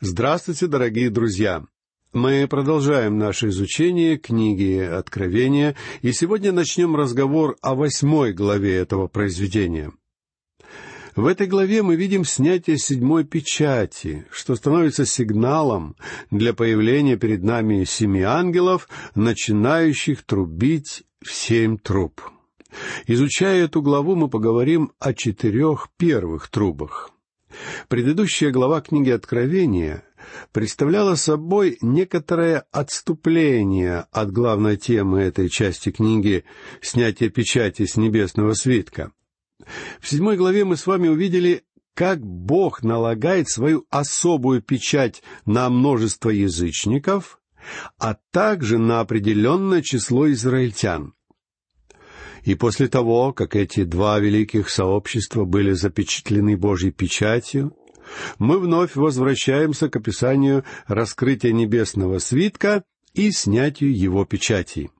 Здравствуйте, дорогие друзья! Мы продолжаем наше изучение книги Откровения, и сегодня начнем разговор о восьмой главе этого произведения. В этой главе мы видим снятие седьмой печати, что становится сигналом для появления перед нами семи ангелов, начинающих трубить в семь труб. Изучая эту главу, мы поговорим о четырех первых трубах — Предыдущая глава книги Откровения представляла собой некоторое отступление от главной темы этой части книги «Снятие печати с небесного свитка». В седьмой главе мы с вами увидели, как Бог налагает свою особую печать на множество язычников, а также на определенное число израильтян. И после того, как эти два великих сообщества были запечатлены Божьей печатью, мы вновь возвращаемся к описанию раскрытия небесного свитка и снятию его печати.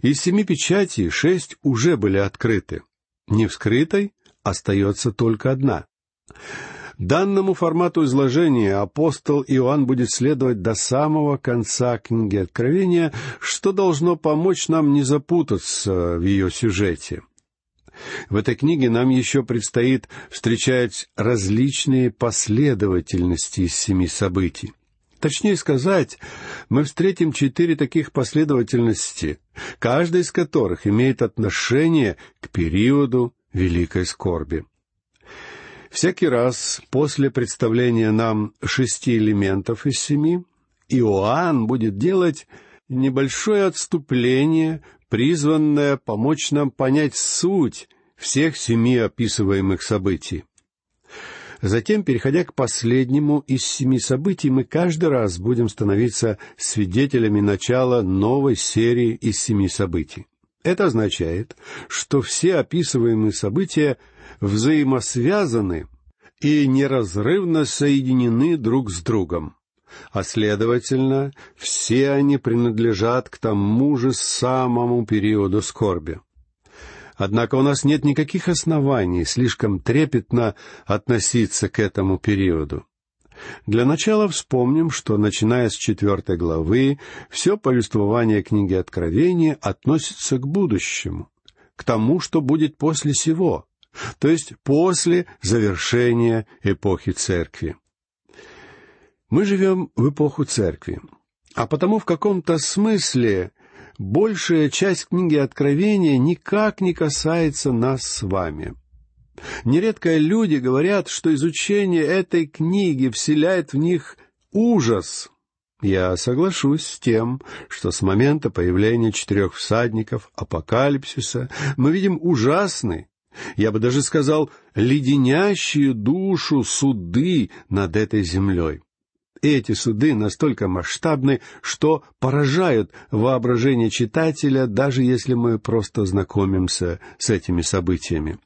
Из семи печатей шесть уже были открыты. Не вскрытой остается только одна. Данному формату изложения апостол Иоанн будет следовать до самого конца книги Откровения, что должно помочь нам не запутаться в ее сюжете. В этой книге нам еще предстоит встречать различные последовательности из семи событий. Точнее сказать, мы встретим четыре таких последовательности, каждая из которых имеет отношение к периоду великой скорби. Всякий раз после представления нам шести элементов из семи, Иоанн будет делать небольшое отступление, призванное помочь нам понять суть всех семи описываемых событий. Затем, переходя к последнему из семи событий, мы каждый раз будем становиться свидетелями начала новой серии из семи событий. Это означает, что все описываемые события взаимосвязаны и неразрывно соединены друг с другом, а следовательно, все они принадлежат к тому же самому периоду скорби. Однако у нас нет никаких оснований слишком трепетно относиться к этому периоду. Для начала вспомним, что, начиная с четвертой главы, все повествование книги Откровения относится к будущему, к тому, что будет после сего, то есть после завершения эпохи церкви. Мы живем в эпоху церкви, а потому в каком-то смысле большая часть книги Откровения никак не касается нас с вами. Нередко люди говорят, что изучение этой книги вселяет в них ужас. Я соглашусь с тем, что с момента появления четырех всадников апокалипсиса мы видим ужасный, я бы даже сказал, леденящие душу суды над этой землей. Эти суды настолько масштабны, что поражают воображение читателя, даже если мы просто знакомимся с этими событиями.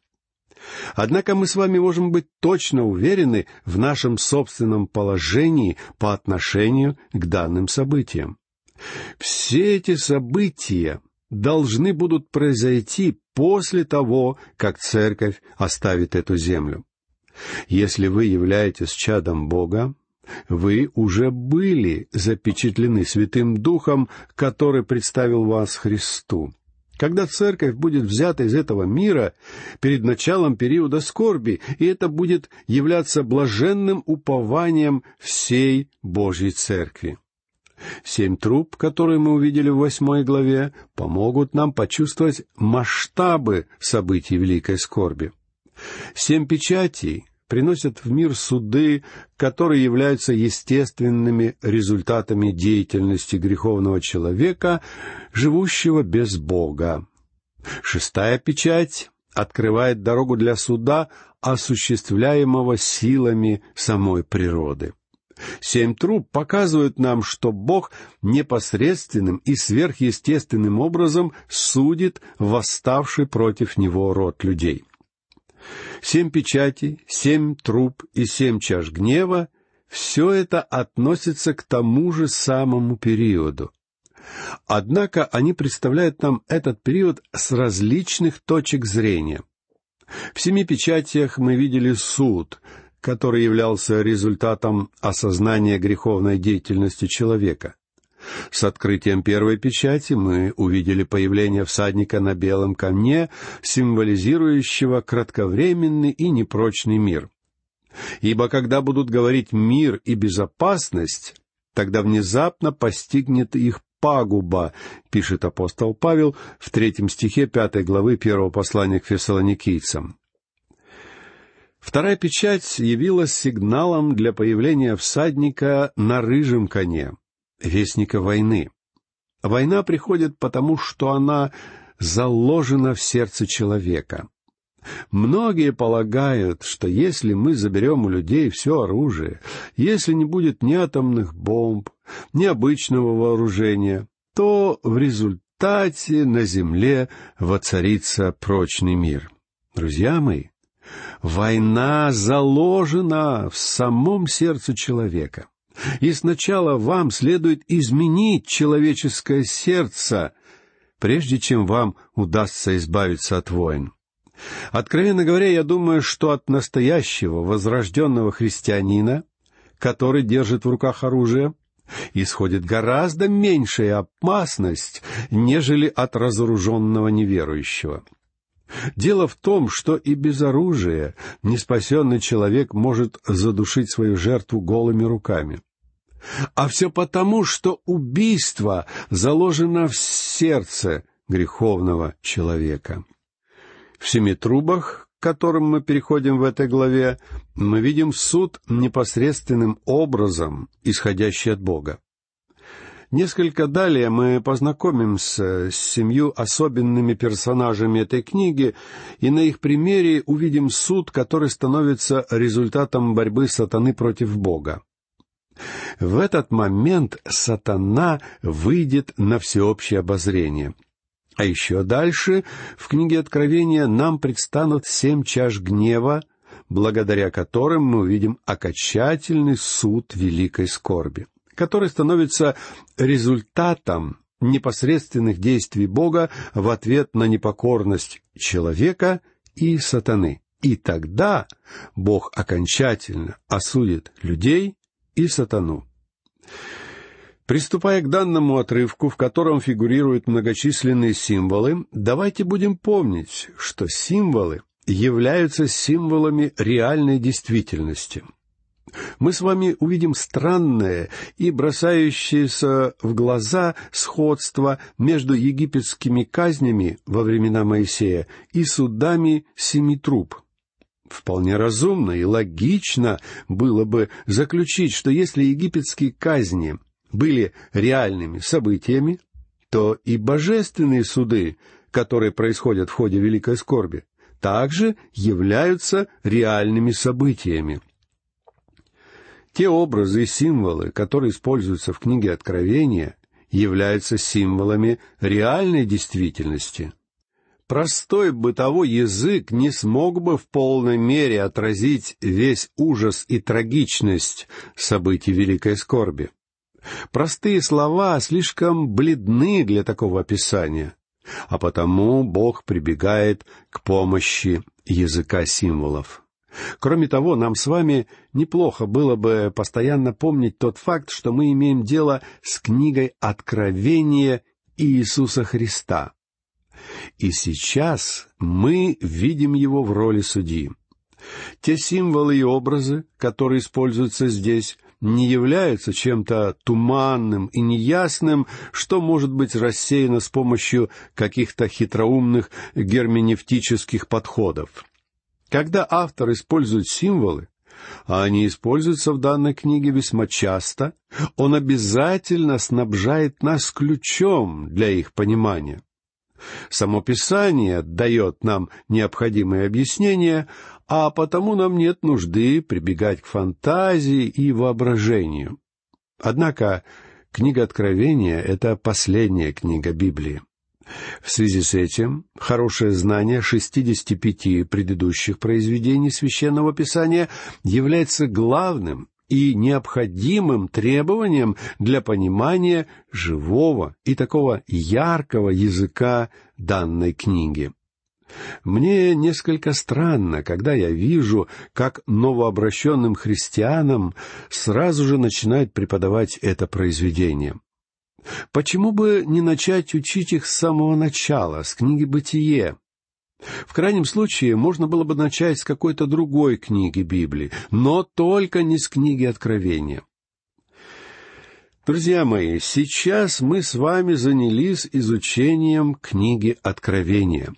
Однако мы с вами можем быть точно уверены в нашем собственном положении по отношению к данным событиям. Все эти события должны будут произойти после того, как церковь оставит эту землю. Если вы являетесь чадом Бога, вы уже были запечатлены Святым Духом, который представил вас Христу. Когда церковь будет взята из этого мира перед началом периода скорби, и это будет являться блаженным упованием всей Божьей церкви. Семь труб, которые мы увидели в восьмой главе, помогут нам почувствовать масштабы событий великой скорби. Семь печатей приносят в мир суды, которые являются естественными результатами деятельности греховного человека, живущего без Бога. Шестая печать открывает дорогу для суда, осуществляемого силами самой природы. Семь труб показывают нам, что Бог непосредственным и сверхъестественным образом судит восставший против Него род людей. Семь печатей, семь труб и семь чаш гнева — все это относится к тому же самому периоду. Однако они представляют нам этот период с различных точек зрения. В семи печатях мы видели суд, который являлся результатом осознания греховной деятельности человека. С открытием первой печати мы увидели появление всадника на белом камне, символизирующего кратковременный и непрочный мир. Ибо когда будут говорить «мир» и «безопасность», тогда внезапно постигнет их пагуба, пишет апостол Павел в третьем стихе пятой главы первого послания к фессалоникийцам. Вторая печать явилась сигналом для появления всадника на рыжем коне, вестника войны. Война приходит потому, что она заложена в сердце человека. Многие полагают, что если мы заберем у людей все оружие, если не будет ни атомных бомб, ни обычного вооружения, то в результате на земле воцарится прочный мир. Друзья мои, война заложена в самом сердце человека. И сначала вам следует изменить человеческое сердце, прежде чем вам удастся избавиться от войн. Откровенно говоря, я думаю, что от настоящего возрожденного христианина, который держит в руках оружие, исходит гораздо меньшая опасность, нежели от разоруженного неверующего. Дело в том, что и без оружия неспасенный человек может задушить свою жертву голыми руками. А все потому, что убийство заложено в сердце греховного человека. В семи трубах, к которым мы переходим в этой главе, мы видим суд непосредственным образом, исходящий от Бога. Несколько далее мы познакомимся с семью особенными персонажами этой книги, и на их примере увидим суд, который становится результатом борьбы сатаны против Бога. В этот момент сатана выйдет на всеобщее обозрение — а еще дальше в книге Откровения нам предстанут семь чаш гнева, благодаря которым мы увидим окончательный суд великой скорби, который становится результатом непосредственных действий Бога в ответ на непокорность человека и сатаны. И тогда Бог окончательно осудит людей и сатану. Приступая к данному отрывку, в котором фигурируют многочисленные символы, давайте будем помнить, что символы являются символами реальной действительности. Мы с вами увидим странное и бросающееся в глаза сходство между египетскими казнями во времена Моисея и судами семи труб. Вполне разумно и логично было бы заключить, что если египетские казни были реальными событиями, то и божественные суды, которые происходят в ходе великой скорби, также являются реальными событиями. Те образы и символы, которые используются в книге Откровения, являются символами реальной действительности. Простой бытовой язык не смог бы в полной мере отразить весь ужас и трагичность событий Великой Скорби. Простые слова слишком бледны для такого описания, а потому Бог прибегает к помощи языка символов. Кроме того, нам с вами неплохо было бы постоянно помнить тот факт, что мы имеем дело с книгой Откровения Иисуса Христа. И сейчас мы видим его в роли судьи. Те символы и образы, которые используются здесь, не являются чем-то туманным и неясным, что может быть рассеяно с помощью каких-то хитроумных герменевтических подходов. Когда автор использует символы, а они используются в данной книге весьма часто, он обязательно снабжает нас ключом для их понимания. Само Писание дает нам необходимые объяснения, а потому нам нет нужды прибегать к фантазии и воображению. Однако книга Откровения — это последняя книга Библии. В связи с этим хорошее знание 65 предыдущих произведений Священного Писания является главным и необходимым требованием для понимания живого и такого яркого языка данной книги. Мне несколько странно, когда я вижу, как новообращенным христианам сразу же начинают преподавать это произведение. Почему бы не начать учить их с самого начала, с книги «Бытие»? В крайнем случае, можно было бы начать с какой-то другой книги Библии, но только не с книги Откровения. Друзья мои, сейчас мы с вами занялись изучением книги Откровения.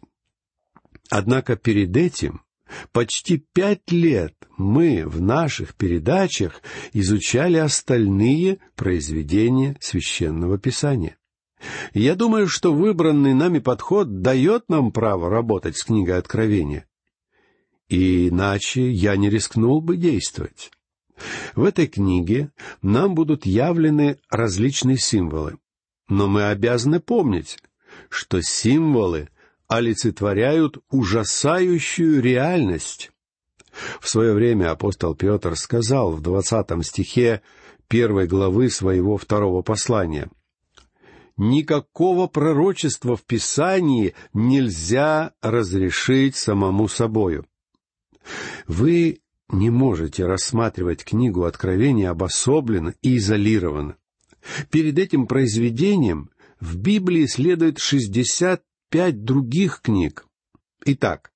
Однако перед этим почти пять лет мы в наших передачах изучали остальные произведения священного писания. Я думаю, что выбранный нами подход дает нам право работать с книгой Откровения. Иначе я не рискнул бы действовать. В этой книге нам будут явлены различные символы. Но мы обязаны помнить, что символы олицетворяют ужасающую реальность. В свое время апостол Петр сказал в двадцатом стихе первой главы своего второго послания — никакого пророчества в Писании нельзя разрешить самому собою. Вы не можете рассматривать книгу Откровения обособленно и изолированно. Перед этим произведением в Библии следует шестьдесят пять других книг. Итак,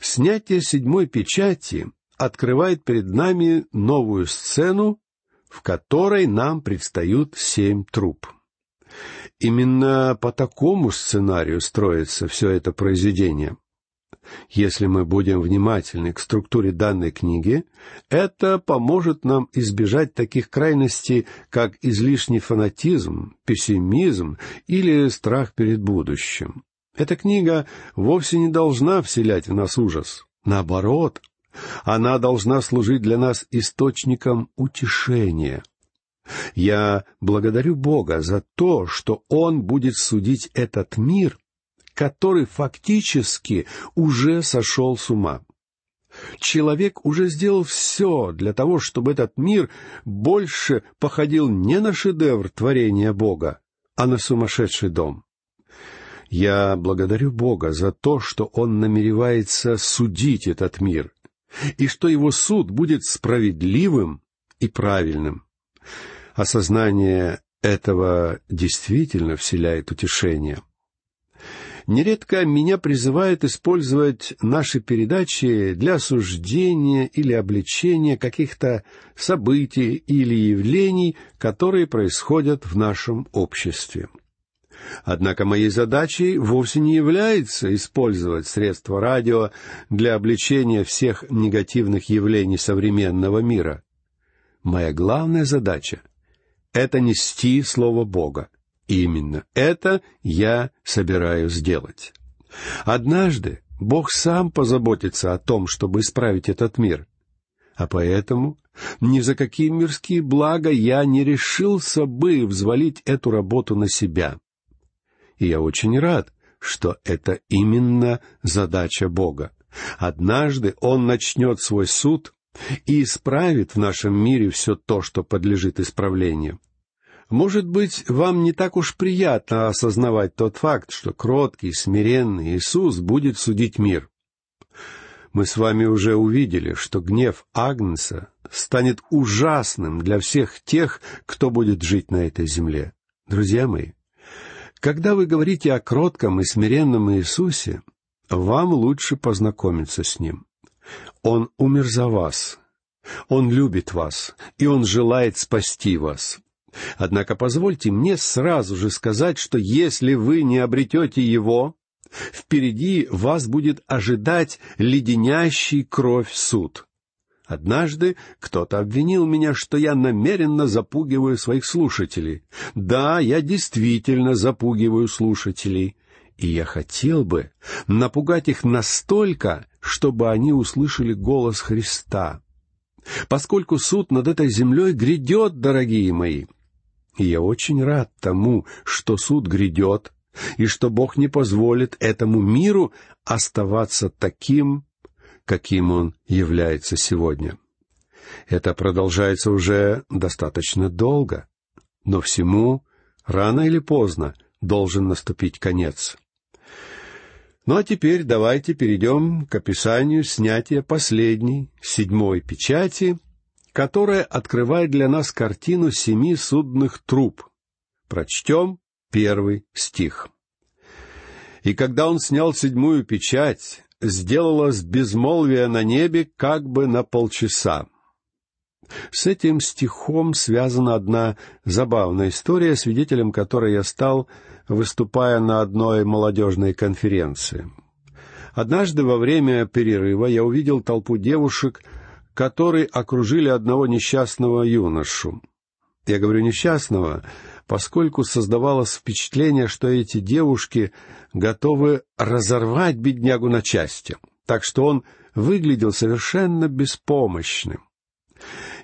снятие седьмой печати открывает перед нами новую сцену, в которой нам предстают семь труб. Именно по такому сценарию строится все это произведение. Если мы будем внимательны к структуре данной книги, это поможет нам избежать таких крайностей, как излишний фанатизм, пессимизм или страх перед будущим. Эта книга вовсе не должна вселять в нас ужас. Наоборот, она должна служить для нас источником утешения, я благодарю Бога за то, что Он будет судить этот мир, который фактически уже сошел с ума. Человек уже сделал все для того, чтобы этот мир больше походил не на шедевр творения Бога, а на сумасшедший дом. Я благодарю Бога за то, что Он намеревается судить этот мир, и что Его суд будет справедливым и правильным. Осознание этого действительно вселяет утешение. Нередко меня призывают использовать наши передачи для осуждения или обличения каких-то событий или явлений, которые происходят в нашем обществе. Однако моей задачей вовсе не является использовать средства радио для обличения всех негативных явлений современного мира. Моя главная задача это нести Слово Бога. Именно это я собираюсь сделать. Однажды Бог сам позаботится о том, чтобы исправить этот мир. А поэтому ни за какие мирские блага я не решился бы взвалить эту работу на себя. И я очень рад, что это именно задача Бога. Однажды Он начнет свой суд и исправит в нашем мире все то, что подлежит исправлению. Может быть, вам не так уж приятно осознавать тот факт, что кроткий, смиренный Иисус будет судить мир. Мы с вами уже увидели, что гнев Агнца станет ужасным для всех тех, кто будет жить на этой земле. Друзья мои, когда вы говорите о кротком и смиренном Иисусе, вам лучше познакомиться с Ним. Он умер за вас. Он любит вас, и Он желает спасти вас. Однако позвольте мне сразу же сказать, что если вы не обретете его, впереди вас будет ожидать леденящий кровь суд. Однажды кто-то обвинил меня, что я намеренно запугиваю своих слушателей. Да, я действительно запугиваю слушателей. И я хотел бы напугать их настолько, чтобы они услышали голос Христа. Поскольку суд над этой землей грядет, дорогие мои, и я очень рад тому, что суд грядет, и что Бог не позволит этому миру оставаться таким, каким он является сегодня. Это продолжается уже достаточно долго, но всему рано или поздно должен наступить конец. Ну а теперь давайте перейдем к описанию снятия последней, седьмой печати, которая открывает для нас картину семи судных труб. Прочтем первый стих. «И когда он снял седьмую печать, сделалось безмолвие на небе как бы на полчаса». С этим стихом связана одна забавная история, свидетелем которой я стал, выступая на одной молодежной конференции. Однажды во время перерыва я увидел толпу девушек, которые окружили одного несчастного юношу. Я говорю несчастного, поскольку создавалось впечатление, что эти девушки готовы разорвать беднягу на части, так что он выглядел совершенно беспомощным.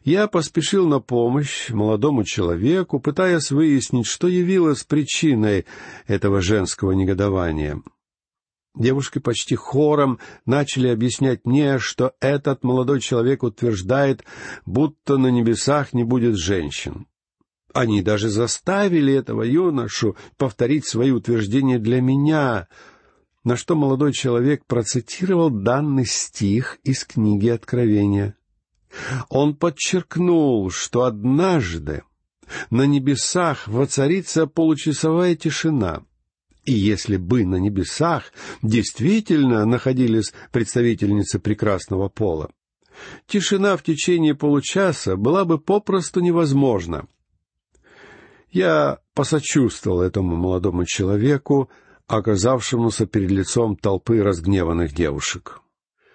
Я поспешил на помощь молодому человеку, пытаясь выяснить, что явилось причиной этого женского негодования. Девушки почти хором начали объяснять мне, что этот молодой человек утверждает, будто на небесах не будет женщин. Они даже заставили этого юношу повторить свои утверждения для меня, на что молодой человек процитировал данный стих из книги Откровения. Он подчеркнул, что однажды на небесах воцарится получасовая тишина. И если бы на небесах действительно находились представительницы прекрасного пола, тишина в течение получаса была бы попросту невозможна. Я посочувствовал этому молодому человеку, оказавшемуся перед лицом толпы разгневанных девушек.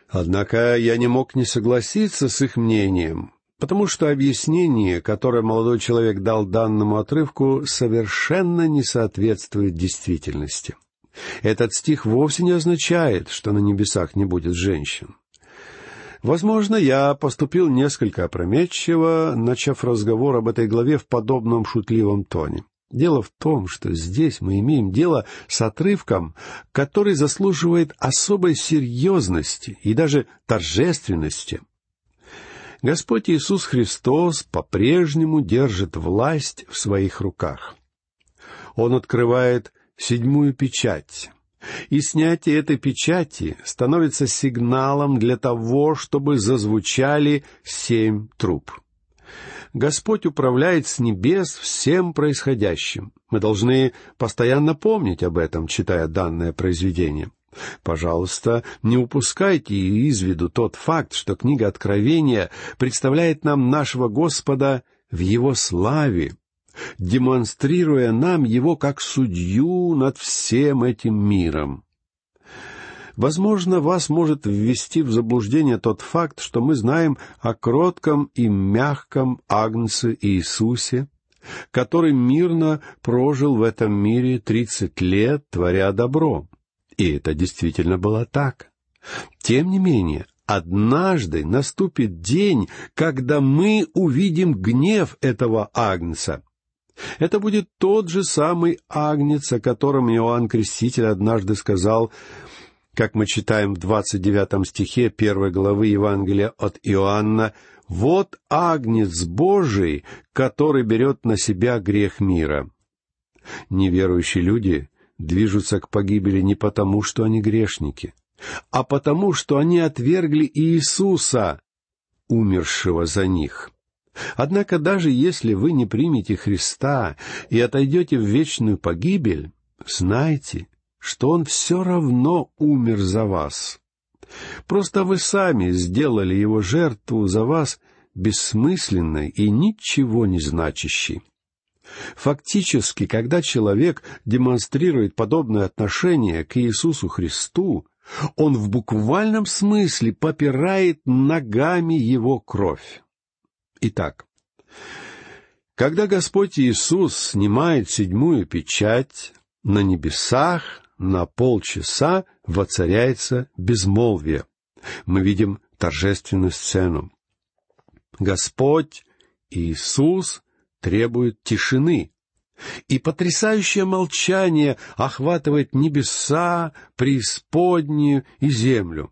Однако я не мог не согласиться с их мнением, потому что объяснение, которое молодой человек дал данному отрывку, совершенно не соответствует действительности. Этот стих вовсе не означает, что на небесах не будет женщин. Возможно, я поступил несколько опрометчиво, начав разговор об этой главе в подобном шутливом тоне. Дело в том, что здесь мы имеем дело с отрывком, который заслуживает особой серьезности и даже торжественности. Господь Иисус Христос по-прежнему держит власть в своих руках. Он открывает седьмую печать, и снятие этой печати становится сигналом для того, чтобы зазвучали семь труб. Господь управляет с небес всем происходящим. Мы должны постоянно помнить об этом, читая данное произведение. Пожалуйста, не упускайте из виду тот факт, что книга Откровения представляет нам нашего Господа в Его славе, демонстрируя нам его как судью над всем этим миром. Возможно, вас может ввести в заблуждение тот факт, что мы знаем о кротком и мягком Агнце Иисусе, который мирно прожил в этом мире тридцать лет, творя добро. И это действительно было так. Тем не менее, однажды наступит день, когда мы увидим гнев этого Агнца, это будет тот же самый агнец, о котором Иоанн Креститель однажды сказал, как мы читаем в двадцать девятом стихе первой главы Евангелия от Иоанна, «Вот агнец Божий, который берет на себя грех мира». Неверующие люди движутся к погибели не потому, что они грешники, а потому, что они отвергли Иисуса, умершего за них. Однако даже если вы не примете Христа и отойдете в вечную погибель, знайте, что Он все равно умер за вас. Просто вы сами сделали Его жертву за вас бессмысленной и ничего не значащей. Фактически, когда человек демонстрирует подобное отношение к Иисусу Христу, он в буквальном смысле попирает ногами его кровь. Итак, когда Господь Иисус снимает седьмую печать, на небесах на полчаса воцаряется безмолвие. Мы видим торжественную сцену. Господь Иисус требует тишины, и потрясающее молчание охватывает небеса, преисподнюю и землю.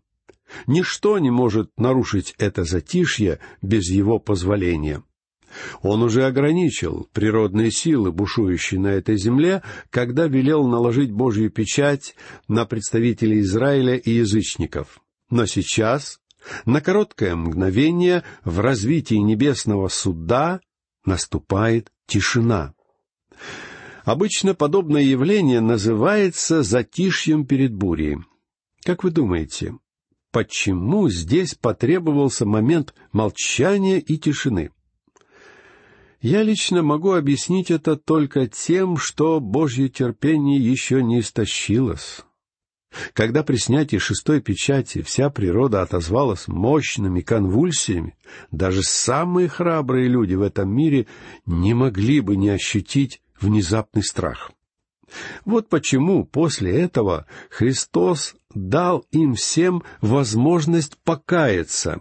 Ничто не может нарушить это затишье без его позволения. Он уже ограничил природные силы, бушующие на этой земле, когда велел наложить Божью печать на представителей Израиля и язычников. Но сейчас, на короткое мгновение, в развитии небесного суда наступает тишина. Обычно подобное явление называется затишьем перед бурей. Как вы думаете, почему здесь потребовался момент молчания и тишины? Я лично могу объяснить это только тем, что Божье терпение еще не истощилось. Когда при снятии шестой печати вся природа отозвалась мощными конвульсиями, даже самые храбрые люди в этом мире не могли бы не ощутить внезапный страх. Вот почему после этого Христос дал им всем возможность покаяться.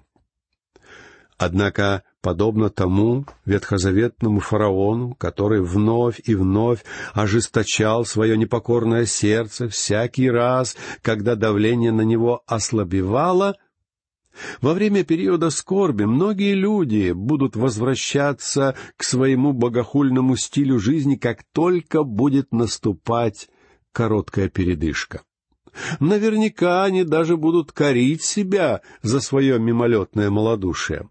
Однако подобно тому ветхозаветному фараону, который вновь и вновь ожесточал свое непокорное сердце всякий раз, когда давление на него ослабевало, во время периода скорби многие люди будут возвращаться к своему богохульному стилю жизни, как только будет наступать короткая передышка. Наверняка они даже будут корить себя за свое мимолетное малодушие.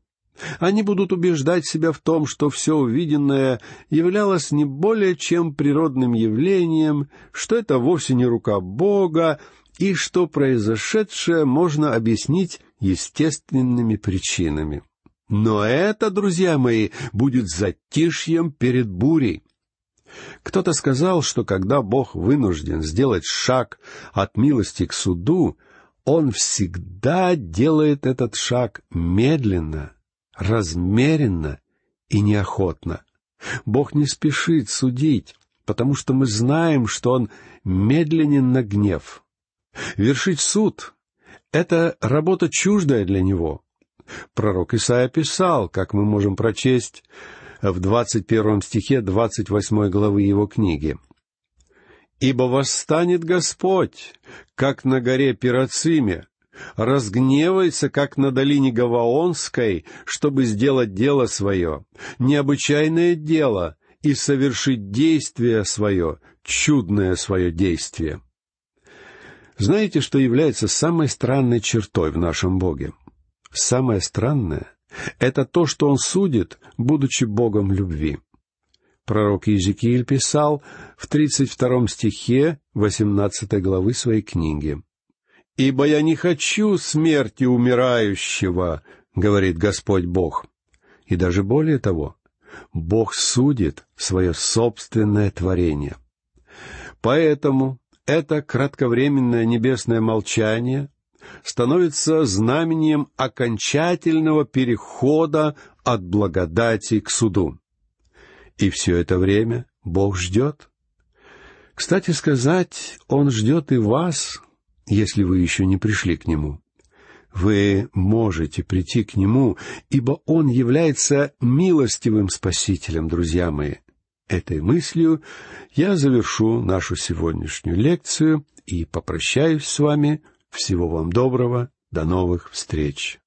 Они будут убеждать себя в том, что все увиденное являлось не более чем природным явлением, что это вовсе не рука Бога, и что произошедшее можно объяснить естественными причинами. Но это, друзья мои, будет затишьем перед бурей. Кто-то сказал, что когда Бог вынужден сделать шаг от милости к суду, Он всегда делает этот шаг медленно, размеренно и неохотно. Бог не спешит судить, потому что мы знаем, что Он медленен на гнев. Вершить суд — это работа чуждая для Него. Пророк Исаия писал, как мы можем прочесть в двадцать первом стихе двадцать восьмой главы его книги. «Ибо восстанет Господь, как на горе Пирациме, разгневается, как на долине Гаваонской, чтобы сделать дело свое, необычайное дело, и совершить действие свое, чудное свое действие. Знаете, что является самой странной чертой в нашем Боге? Самое странное — это то, что Он судит, будучи Богом любви. Пророк Иезекииль писал в тридцать втором стихе восемнадцатой главы своей книги. «Ибо я не хочу смерти умирающего», — говорит Господь Бог. И даже более того, Бог судит свое собственное творение. Поэтому это кратковременное небесное молчание становится знамением окончательного перехода от благодати к суду. И все это время Бог ждет. Кстати сказать, Он ждет и вас, если вы еще не пришли к Нему. Вы можете прийти к Нему, ибо Он является милостивым Спасителем, друзья мои. Этой мыслью я завершу нашу сегодняшнюю лекцию и попрощаюсь с вами. Всего вам доброго. До новых встреч.